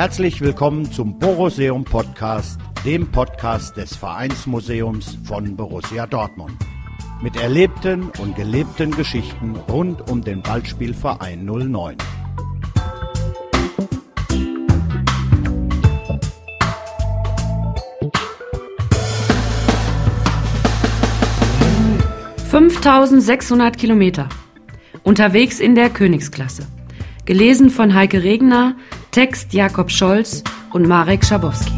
Herzlich willkommen zum Boruseum Podcast, dem Podcast des Vereinsmuseums von Borussia Dortmund. Mit erlebten und gelebten Geschichten rund um den Ballspielverein 09. »5600 Kilometer. Unterwegs in der Königsklasse. Gelesen von Heike Regner, Text Jakob Scholz und Marek Schabowski.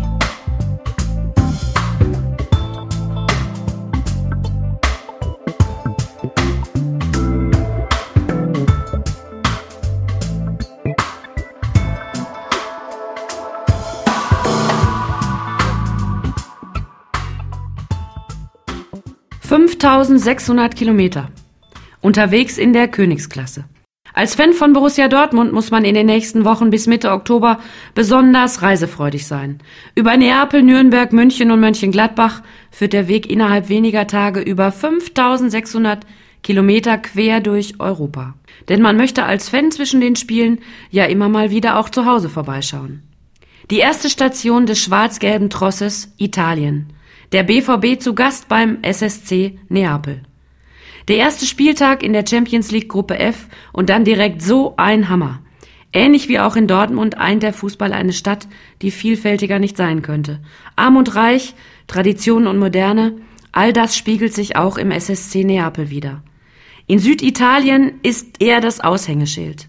Fünftausendsechshundert Kilometer. Unterwegs in der Königsklasse. Als Fan von Borussia Dortmund muss man in den nächsten Wochen bis Mitte Oktober besonders reisefreudig sein. Über Neapel, Nürnberg, München und Mönchengladbach führt der Weg innerhalb weniger Tage über 5600 Kilometer quer durch Europa. Denn man möchte als Fan zwischen den Spielen ja immer mal wieder auch zu Hause vorbeischauen. Die erste Station des schwarz-gelben Trosses Italien. Der BVB zu Gast beim SSC Neapel. Der erste Spieltag in der Champions League Gruppe F und dann direkt so ein Hammer. Ähnlich wie auch in Dortmund eint der Fußball eine Stadt, die vielfältiger nicht sein könnte. Arm und reich, Tradition und Moderne, all das spiegelt sich auch im SSC Neapel wieder. In Süditalien ist er das Aushängeschild.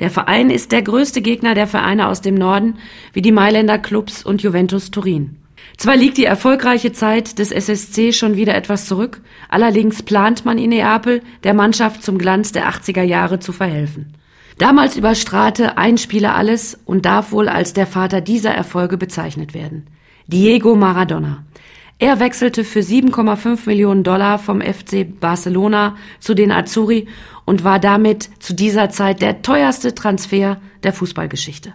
Der Verein ist der größte Gegner der Vereine aus dem Norden, wie die Mailänder Clubs und Juventus Turin. Zwar liegt die erfolgreiche Zeit des SSC schon wieder etwas zurück, allerdings plant man in Neapel, der Mannschaft zum Glanz der 80er Jahre zu verhelfen. Damals überstrahlte ein Spieler alles und darf wohl als der Vater dieser Erfolge bezeichnet werden. Diego Maradona. Er wechselte für 7,5 Millionen Dollar vom FC Barcelona zu den Azzurri und war damit zu dieser Zeit der teuerste Transfer der Fußballgeschichte.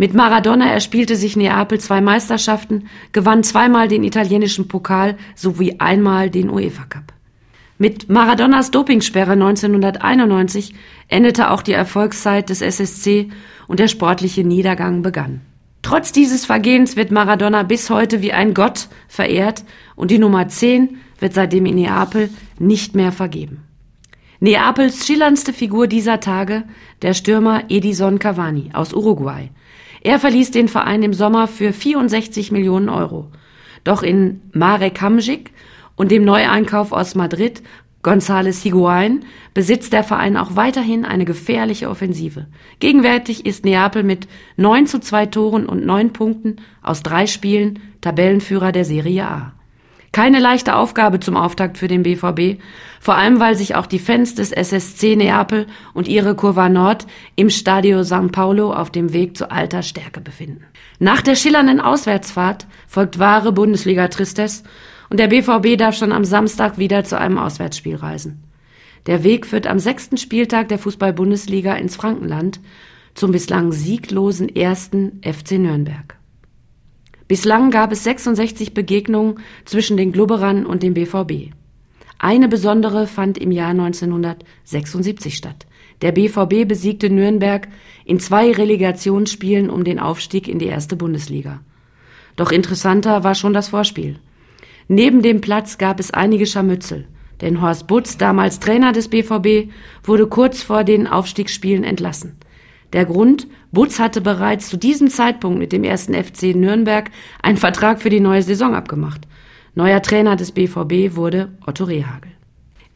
Mit Maradona erspielte sich Neapel zwei Meisterschaften, gewann zweimal den italienischen Pokal sowie einmal den UEFA Cup. Mit Maradonas Dopingsperre 1991 endete auch die Erfolgszeit des SSC und der sportliche Niedergang begann. Trotz dieses Vergehens wird Maradona bis heute wie ein Gott verehrt und die Nummer 10 wird seitdem in Neapel nicht mehr vergeben. Neapels schillerndste Figur dieser Tage, der Stürmer Edison Cavani aus Uruguay, er verließ den Verein im Sommer für 64 Millionen Euro. Doch in Marek Hamsik und dem Neueinkauf aus Madrid González Higuain besitzt der Verein auch weiterhin eine gefährliche Offensive. Gegenwärtig ist Neapel mit 9 zu 2 Toren und 9 Punkten aus drei Spielen Tabellenführer der Serie A. Keine leichte Aufgabe zum Auftakt für den BVB, vor allem weil sich auch die Fans des SSC Neapel und ihre Kurva Nord im Stadio San Paulo auf dem Weg zu alter Stärke befinden. Nach der schillernden Auswärtsfahrt folgt wahre Bundesliga-Tristesse und der BVB darf schon am Samstag wieder zu einem Auswärtsspiel reisen. Der Weg führt am sechsten Spieltag der Fußball-Bundesliga ins Frankenland zum bislang sieglosen ersten FC Nürnberg. Bislang gab es 66 Begegnungen zwischen den Glubberern und dem BVB. Eine besondere fand im Jahr 1976 statt. Der BVB besiegte Nürnberg in zwei Relegationsspielen um den Aufstieg in die erste Bundesliga. Doch interessanter war schon das Vorspiel. Neben dem Platz gab es einige Scharmützel, denn Horst Butz, damals Trainer des BVB, wurde kurz vor den Aufstiegsspielen entlassen. Der Grund, Butz hatte bereits zu diesem Zeitpunkt mit dem ersten FC Nürnberg einen Vertrag für die neue Saison abgemacht. Neuer Trainer des BVB wurde Otto Rehagel.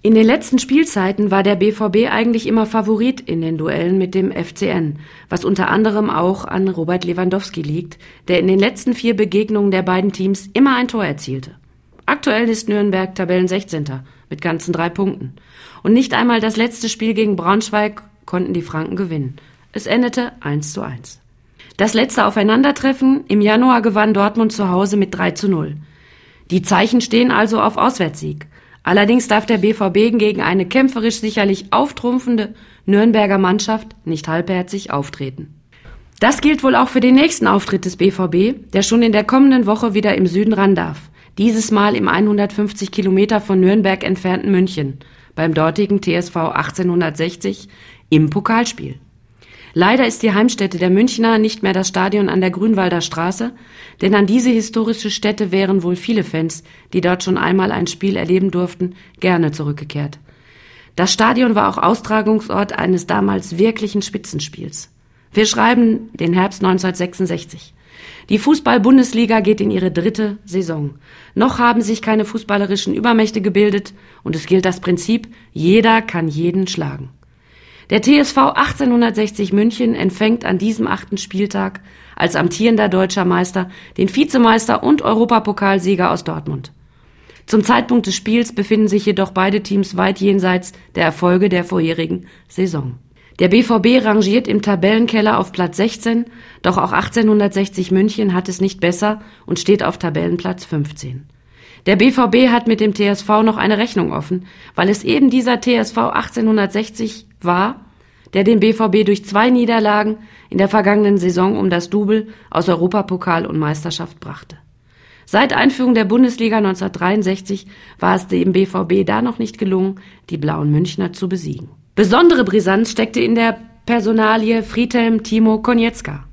In den letzten Spielzeiten war der BVB eigentlich immer Favorit in den Duellen mit dem FCN, was unter anderem auch an Robert Lewandowski liegt, der in den letzten vier Begegnungen der beiden Teams immer ein Tor erzielte. Aktuell ist Nürnberg Tabellen 16. mit ganzen drei Punkten. Und nicht einmal das letzte Spiel gegen Braunschweig konnten die Franken gewinnen. Es endete 1 zu 1. Das letzte Aufeinandertreffen im Januar gewann Dortmund zu Hause mit 3 zu 0. Die Zeichen stehen also auf Auswärtssieg. Allerdings darf der BVB gegen eine kämpferisch sicherlich auftrumpfende Nürnberger Mannschaft nicht halbherzig auftreten. Das gilt wohl auch für den nächsten Auftritt des BVB, der schon in der kommenden Woche wieder im Süden ran darf. Dieses Mal im 150 Kilometer von Nürnberg entfernten München, beim dortigen TSV 1860 im Pokalspiel. Leider ist die Heimstätte der Münchner nicht mehr das Stadion an der Grünwalder Straße, denn an diese historische Stätte wären wohl viele Fans, die dort schon einmal ein Spiel erleben durften, gerne zurückgekehrt. Das Stadion war auch Austragungsort eines damals wirklichen Spitzenspiels. Wir schreiben den Herbst 1966. Die Fußball-Bundesliga geht in ihre dritte Saison. Noch haben sich keine fußballerischen Übermächte gebildet und es gilt das Prinzip, jeder kann jeden schlagen. Der TSV 1860 München empfängt an diesem achten Spieltag als amtierender deutscher Meister den Vizemeister und Europapokalsieger aus Dortmund. Zum Zeitpunkt des Spiels befinden sich jedoch beide Teams weit jenseits der Erfolge der vorherigen Saison. Der BVB rangiert im Tabellenkeller auf Platz 16, doch auch 1860 München hat es nicht besser und steht auf Tabellenplatz 15. Der BVB hat mit dem TSV noch eine Rechnung offen, weil es eben dieser TSV 1860 war, der den BVB durch zwei Niederlagen in der vergangenen Saison um das Double aus Europapokal und Meisterschaft brachte. Seit Einführung der Bundesliga 1963 war es dem BVB da noch nicht gelungen, die blauen Münchner zu besiegen. Besondere Brisanz steckte in der Personalie Friedhelm Timo Konietzka.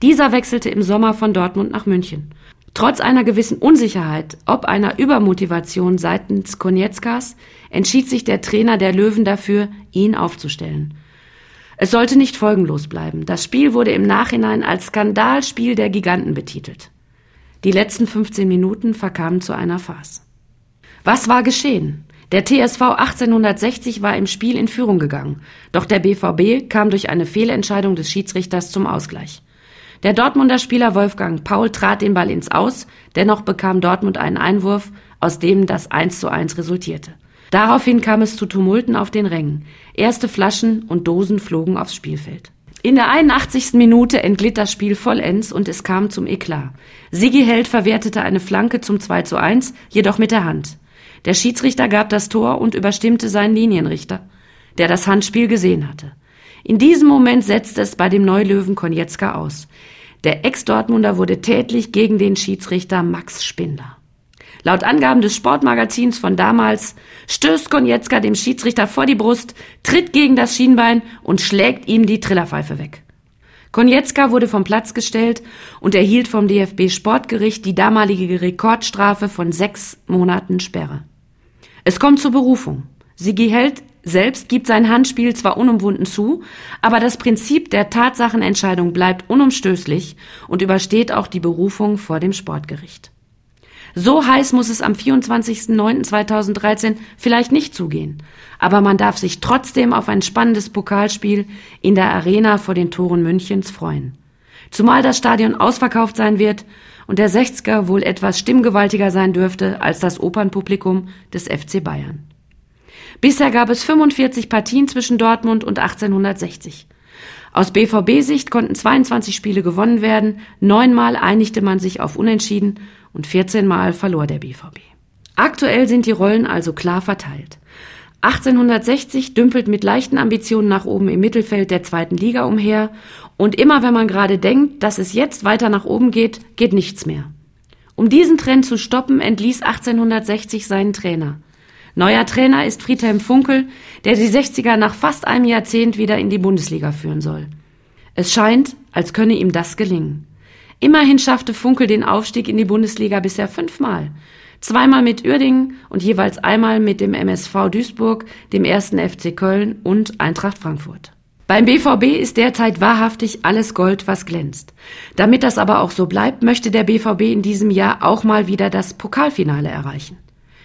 Dieser wechselte im Sommer von Dortmund nach München. Trotz einer gewissen Unsicherheit, ob einer Übermotivation seitens Konietzkas, entschied sich der Trainer der Löwen dafür, ihn aufzustellen. Es sollte nicht folgenlos bleiben. Das Spiel wurde im Nachhinein als Skandalspiel der Giganten betitelt. Die letzten 15 Minuten verkamen zu einer Farce. Was war geschehen? Der TSV 1860 war im Spiel in Führung gegangen, doch der BVB kam durch eine Fehlentscheidung des Schiedsrichters zum Ausgleich. Der Dortmunder Spieler Wolfgang Paul trat den Ball ins Aus, dennoch bekam Dortmund einen Einwurf, aus dem das 1 zu 1 resultierte. Daraufhin kam es zu Tumulten auf den Rängen. Erste Flaschen und Dosen flogen aufs Spielfeld. In der 81. Minute entglitt das Spiel vollends und es kam zum Eklat. Sigi Held verwertete eine Flanke zum 2 zu 1, jedoch mit der Hand. Der Schiedsrichter gab das Tor und überstimmte seinen Linienrichter, der das Handspiel gesehen hatte. In diesem Moment setzte es bei dem Neulöwen Konietzka aus. Der Ex-Dortmunder wurde tätlich gegen den Schiedsrichter Max Spindler. Laut Angaben des Sportmagazins von damals stößt Konietzka dem Schiedsrichter vor die Brust, tritt gegen das Schienbein und schlägt ihm die Trillerpfeife weg. Konietzka wurde vom Platz gestellt und erhielt vom DFB Sportgericht die damalige Rekordstrafe von sechs Monaten Sperre. Es kommt zur Berufung. Sigi Held selbst gibt sein Handspiel zwar unumwunden zu, aber das Prinzip der Tatsachenentscheidung bleibt unumstößlich und übersteht auch die Berufung vor dem Sportgericht. So heiß muss es am 24.09.2013 vielleicht nicht zugehen, aber man darf sich trotzdem auf ein spannendes Pokalspiel in der Arena vor den Toren Münchens freuen. Zumal das Stadion ausverkauft sein wird und der 60er wohl etwas stimmgewaltiger sein dürfte als das Opernpublikum des FC Bayern. Bisher gab es 45 Partien zwischen Dortmund und 1860. Aus BVB-Sicht konnten 22 Spiele gewonnen werden, neunmal einigte man sich auf Unentschieden und 14 Mal verlor der BVB. Aktuell sind die Rollen also klar verteilt. 1860 dümpelt mit leichten Ambitionen nach oben im Mittelfeld der zweiten Liga umher und immer wenn man gerade denkt, dass es jetzt weiter nach oben geht, geht nichts mehr. Um diesen Trend zu stoppen, entließ 1860 seinen Trainer. Neuer Trainer ist Friedhelm Funkel, der die 60er nach fast einem Jahrzehnt wieder in die Bundesliga führen soll. Es scheint, als könne ihm das gelingen. Immerhin schaffte Funkel den Aufstieg in die Bundesliga bisher fünfmal. Zweimal mit Uerdingen und jeweils einmal mit dem MSV Duisburg, dem ersten FC Köln und Eintracht Frankfurt. Beim BVB ist derzeit wahrhaftig alles Gold, was glänzt. Damit das aber auch so bleibt, möchte der BVB in diesem Jahr auch mal wieder das Pokalfinale erreichen.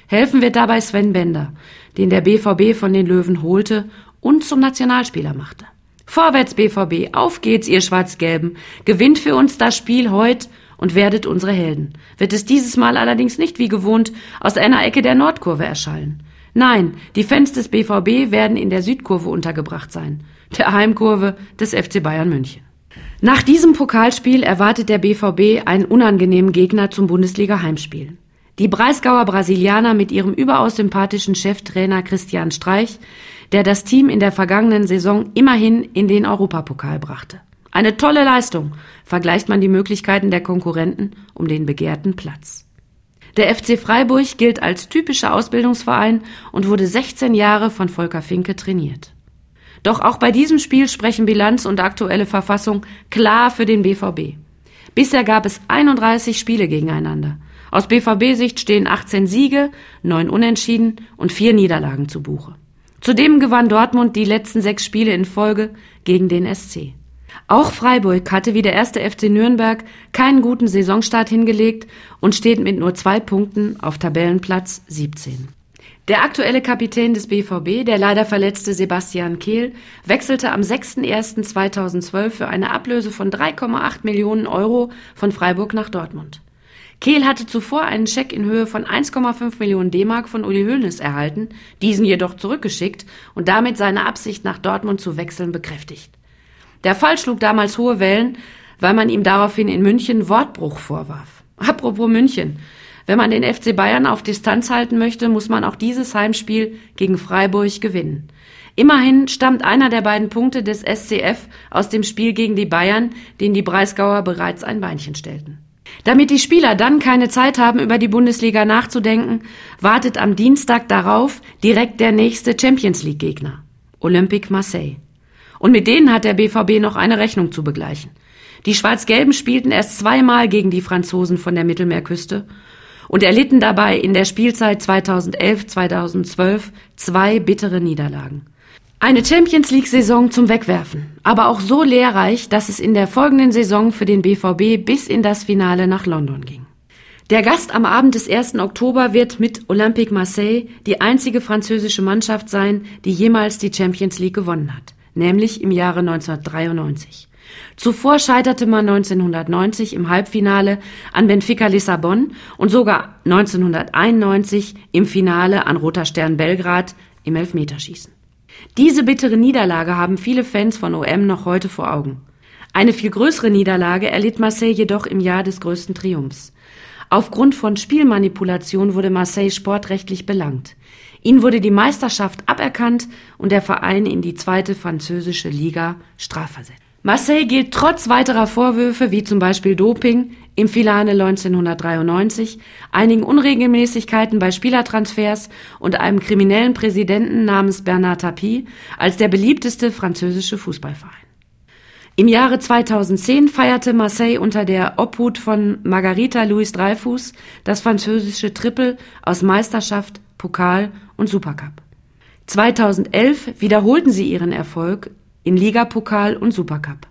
Helfen wird dabei Sven Bender, den der BVB von den Löwen holte und zum Nationalspieler machte. Vorwärts BVB, auf geht's, ihr Schwarz-Gelben. Gewinnt für uns das Spiel heute und werdet unsere Helden. Wird es dieses Mal allerdings nicht wie gewohnt aus einer Ecke der Nordkurve erschallen. Nein, die Fans des BVB werden in der Südkurve untergebracht sein, der Heimkurve des FC Bayern München. Nach diesem Pokalspiel erwartet der BVB einen unangenehmen Gegner zum Bundesliga-Heimspiel. Die Breisgauer Brasilianer mit ihrem überaus sympathischen Cheftrainer Christian Streich der das Team in der vergangenen Saison immerhin in den Europapokal brachte. Eine tolle Leistung, vergleicht man die Möglichkeiten der Konkurrenten um den begehrten Platz. Der FC Freiburg gilt als typischer Ausbildungsverein und wurde 16 Jahre von Volker Finke trainiert. Doch auch bei diesem Spiel sprechen Bilanz und aktuelle Verfassung klar für den BVB. Bisher gab es 31 Spiele gegeneinander. Aus BVB-Sicht stehen 18 Siege, 9 Unentschieden und 4 Niederlagen zu Buche. Zudem gewann Dortmund die letzten sechs Spiele in Folge gegen den SC. Auch Freiburg hatte wie der erste FC Nürnberg keinen guten Saisonstart hingelegt und steht mit nur zwei Punkten auf Tabellenplatz 17. Der aktuelle Kapitän des BVB, der leider verletzte Sebastian Kehl, wechselte am 6.01.2012 für eine Ablöse von 3,8 Millionen Euro von Freiburg nach Dortmund. Kehl hatte zuvor einen Scheck in Höhe von 1,5 Millionen D-Mark von Uli Hoeneß erhalten, diesen jedoch zurückgeschickt und damit seine Absicht nach Dortmund zu wechseln bekräftigt. Der Fall schlug damals hohe Wellen, weil man ihm daraufhin in München Wortbruch vorwarf. Apropos München. Wenn man den FC Bayern auf Distanz halten möchte, muss man auch dieses Heimspiel gegen Freiburg gewinnen. Immerhin stammt einer der beiden Punkte des SCF aus dem Spiel gegen die Bayern, den die Breisgauer bereits ein Beinchen stellten. Damit die Spieler dann keine Zeit haben, über die Bundesliga nachzudenken, wartet am Dienstag darauf direkt der nächste Champions League Gegner. Olympique Marseille. Und mit denen hat der BVB noch eine Rechnung zu begleichen. Die Schwarz-Gelben spielten erst zweimal gegen die Franzosen von der Mittelmeerküste und erlitten dabei in der Spielzeit 2011-2012 zwei bittere Niederlagen. Eine Champions League-Saison zum Wegwerfen, aber auch so lehrreich, dass es in der folgenden Saison für den BVB bis in das Finale nach London ging. Der Gast am Abend des 1. Oktober wird mit Olympique Marseille die einzige französische Mannschaft sein, die jemals die Champions League gewonnen hat nämlich im Jahre 1993. Zuvor scheiterte man 1990 im Halbfinale an Benfica Lissabon und sogar 1991 im Finale an Roter Stern Belgrad im Elfmeterschießen. Diese bittere Niederlage haben viele Fans von OM noch heute vor Augen. Eine viel größere Niederlage erlitt Marseille jedoch im Jahr des größten Triumphs. Aufgrund von Spielmanipulation wurde Marseille sportrechtlich belangt. Ihnen wurde die Meisterschaft aberkannt und der Verein in die zweite französische Liga strafversetzt. Marseille gilt trotz weiterer Vorwürfe wie zum Beispiel Doping im Finale 1993, einigen Unregelmäßigkeiten bei Spielertransfers und einem kriminellen Präsidenten namens Bernard Tapie als der beliebteste französische Fußballverein. Im Jahre 2010 feierte Marseille unter der Obhut von Margarita Louis Dreyfus das französische Triple aus Meisterschaft, Pokal und Supercup. 2011 wiederholten sie ihren Erfolg in Ligapokal und Supercup.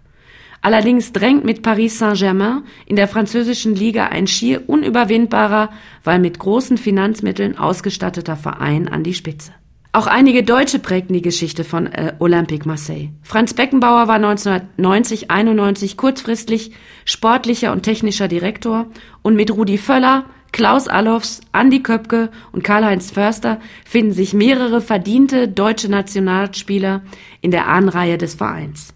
Allerdings drängt mit Paris Saint-Germain in der französischen Liga ein schier unüberwindbarer, weil mit großen Finanzmitteln ausgestatteter Verein an die Spitze. Auch einige Deutsche prägten die Geschichte von äh, Olympique Marseille. Franz Beckenbauer war 1990-91 kurzfristig sportlicher und technischer Direktor und mit Rudi Völler Klaus Allofs, Andi Köpke und Karl-Heinz Förster finden sich mehrere verdiente deutsche Nationalspieler in der Ahnenreihe des Vereins.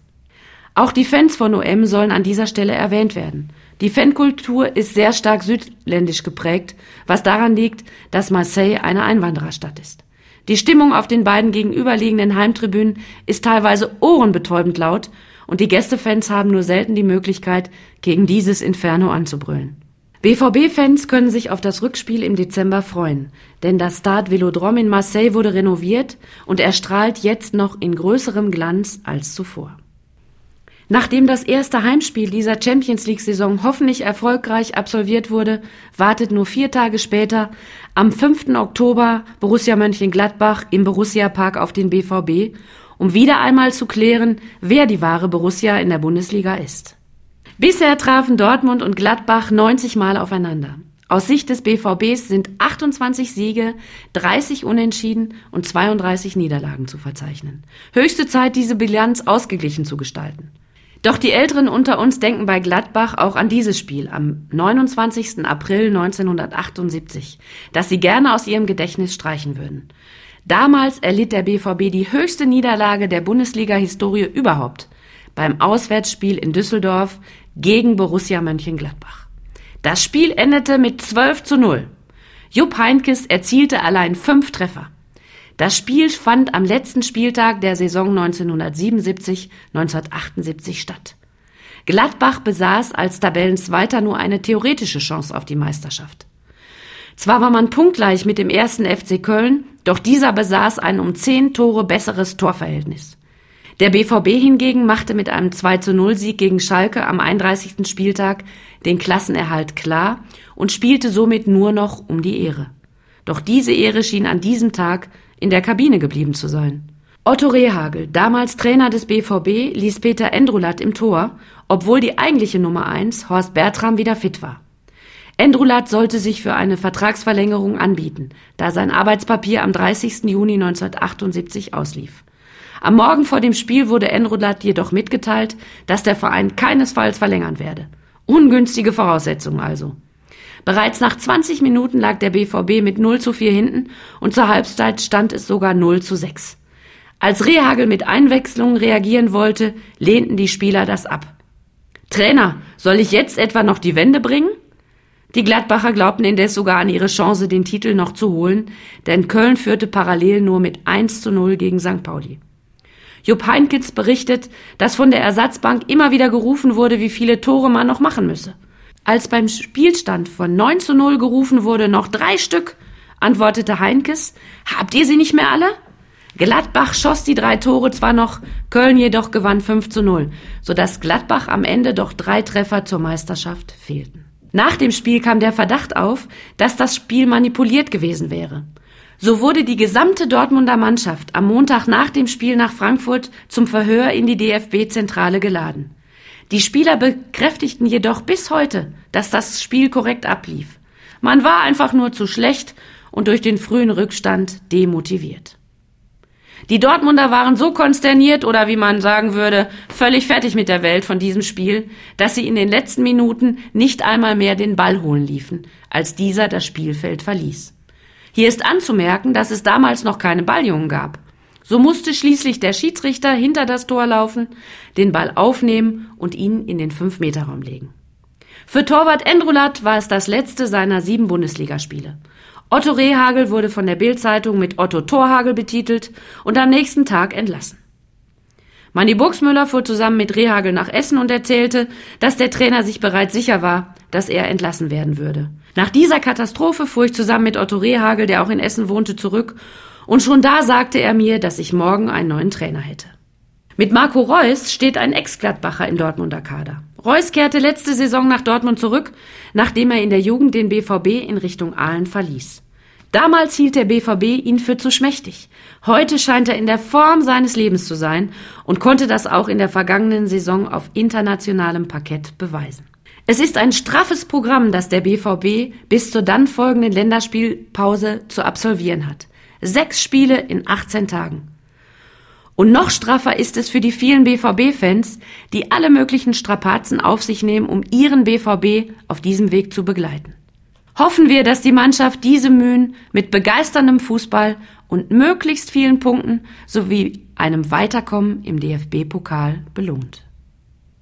Auch die Fans von OM sollen an dieser Stelle erwähnt werden. Die Fankultur ist sehr stark südländisch geprägt, was daran liegt, dass Marseille eine Einwandererstadt ist. Die Stimmung auf den beiden gegenüberliegenden Heimtribünen ist teilweise ohrenbetäubend laut und die Gästefans haben nur selten die Möglichkeit, gegen dieses Inferno anzubrüllen. BVB-Fans können sich auf das Rückspiel im Dezember freuen, denn das Stade Velodrome in Marseille wurde renoviert und erstrahlt jetzt noch in größerem Glanz als zuvor. Nachdem das erste Heimspiel dieser Champions League-Saison hoffentlich erfolgreich absolviert wurde, wartet nur vier Tage später, am 5. Oktober, Borussia Mönchengladbach im Borussia Park auf den BVB, um wieder einmal zu klären, wer die wahre Borussia in der Bundesliga ist. Bisher trafen Dortmund und Gladbach 90 Mal aufeinander. Aus Sicht des BVBs sind 28 Siege, 30 Unentschieden und 32 Niederlagen zu verzeichnen. Höchste Zeit, diese Bilanz ausgeglichen zu gestalten. Doch die Älteren unter uns denken bei Gladbach auch an dieses Spiel am 29. April 1978, das sie gerne aus ihrem Gedächtnis streichen würden. Damals erlitt der BVB die höchste Niederlage der Bundesliga-Historie überhaupt beim Auswärtsspiel in Düsseldorf gegen Borussia Mönchengladbach. Das Spiel endete mit 12 zu 0. Jupp Heinkes erzielte allein fünf Treffer. Das Spiel fand am letzten Spieltag der Saison 1977-1978 statt. Gladbach besaß als Tabellenzweiter nur eine theoretische Chance auf die Meisterschaft. Zwar war man punktgleich mit dem ersten FC Köln, doch dieser besaß ein um zehn Tore besseres Torverhältnis. Der BVB hingegen machte mit einem 2 zu 0 Sieg gegen Schalke am 31. Spieltag den Klassenerhalt klar und spielte somit nur noch um die Ehre. Doch diese Ehre schien an diesem Tag in der Kabine geblieben zu sein. Otto Rehagel, damals Trainer des BVB, ließ Peter Endrulat im Tor, obwohl die eigentliche Nummer 1, Horst Bertram, wieder fit war. Endrulat sollte sich für eine Vertragsverlängerung anbieten, da sein Arbeitspapier am 30. Juni 1978 auslief. Am Morgen vor dem Spiel wurde Enrolat jedoch mitgeteilt, dass der Verein keinesfalls verlängern werde. Ungünstige Voraussetzungen also. Bereits nach 20 Minuten lag der BVB mit 0 zu 4 hinten und zur Halbzeit stand es sogar 0 zu 6. Als Rehagel mit Einwechslungen reagieren wollte, lehnten die Spieler das ab. Trainer, soll ich jetzt etwa noch die Wende bringen? Die Gladbacher glaubten indes sogar an ihre Chance, den Titel noch zu holen, denn Köln führte parallel nur mit 1 zu 0 gegen St. Pauli. Jupp Heinkitz berichtet, dass von der Ersatzbank immer wieder gerufen wurde, wie viele Tore man noch machen müsse. Als beim Spielstand von 9 zu 0 gerufen wurde, noch drei Stück, antwortete Heinkes, habt ihr sie nicht mehr alle? Gladbach schoss die drei Tore zwar noch, Köln jedoch gewann 5 zu 0, sodass Gladbach am Ende doch drei Treffer zur Meisterschaft fehlten. Nach dem Spiel kam der Verdacht auf, dass das Spiel manipuliert gewesen wäre. So wurde die gesamte Dortmunder Mannschaft am Montag nach dem Spiel nach Frankfurt zum Verhör in die DFB-Zentrale geladen. Die Spieler bekräftigten jedoch bis heute, dass das Spiel korrekt ablief. Man war einfach nur zu schlecht und durch den frühen Rückstand demotiviert. Die Dortmunder waren so konsterniert oder wie man sagen würde, völlig fertig mit der Welt von diesem Spiel, dass sie in den letzten Minuten nicht einmal mehr den Ball holen liefen, als dieser das Spielfeld verließ. Hier ist anzumerken, dass es damals noch keine Balljungen gab. So musste schließlich der Schiedsrichter hinter das Tor laufen, den Ball aufnehmen und ihn in den Fünf-Meter-Raum legen. Für Torwart Endrulat war es das letzte seiner sieben Bundesligaspiele. Otto Rehagel wurde von der Bildzeitung mit Otto Torhagel betitelt und am nächsten Tag entlassen. Manni Buxmüller fuhr zusammen mit Rehagel nach Essen und erzählte, dass der Trainer sich bereits sicher war, dass er entlassen werden würde. Nach dieser Katastrophe fuhr ich zusammen mit Otto Rehagel, der auch in Essen wohnte, zurück und schon da sagte er mir, dass ich morgen einen neuen Trainer hätte. Mit Marco Reus steht ein Ex-Gladbacher im Dortmunder Kader. Reus kehrte letzte Saison nach Dortmund zurück, nachdem er in der Jugend den BVB in Richtung Aalen verließ. Damals hielt der BVB ihn für zu schmächtig. Heute scheint er in der Form seines Lebens zu sein und konnte das auch in der vergangenen Saison auf internationalem Parkett beweisen. Es ist ein straffes Programm, das der BVB bis zur dann folgenden Länderspielpause zu absolvieren hat. Sechs Spiele in 18 Tagen. Und noch straffer ist es für die vielen BVB-Fans, die alle möglichen Strapazen auf sich nehmen, um ihren BVB auf diesem Weg zu begleiten. Hoffen wir, dass die Mannschaft diese Mühen mit begeisterndem Fußball und möglichst vielen Punkten sowie einem Weiterkommen im DFB-Pokal belohnt.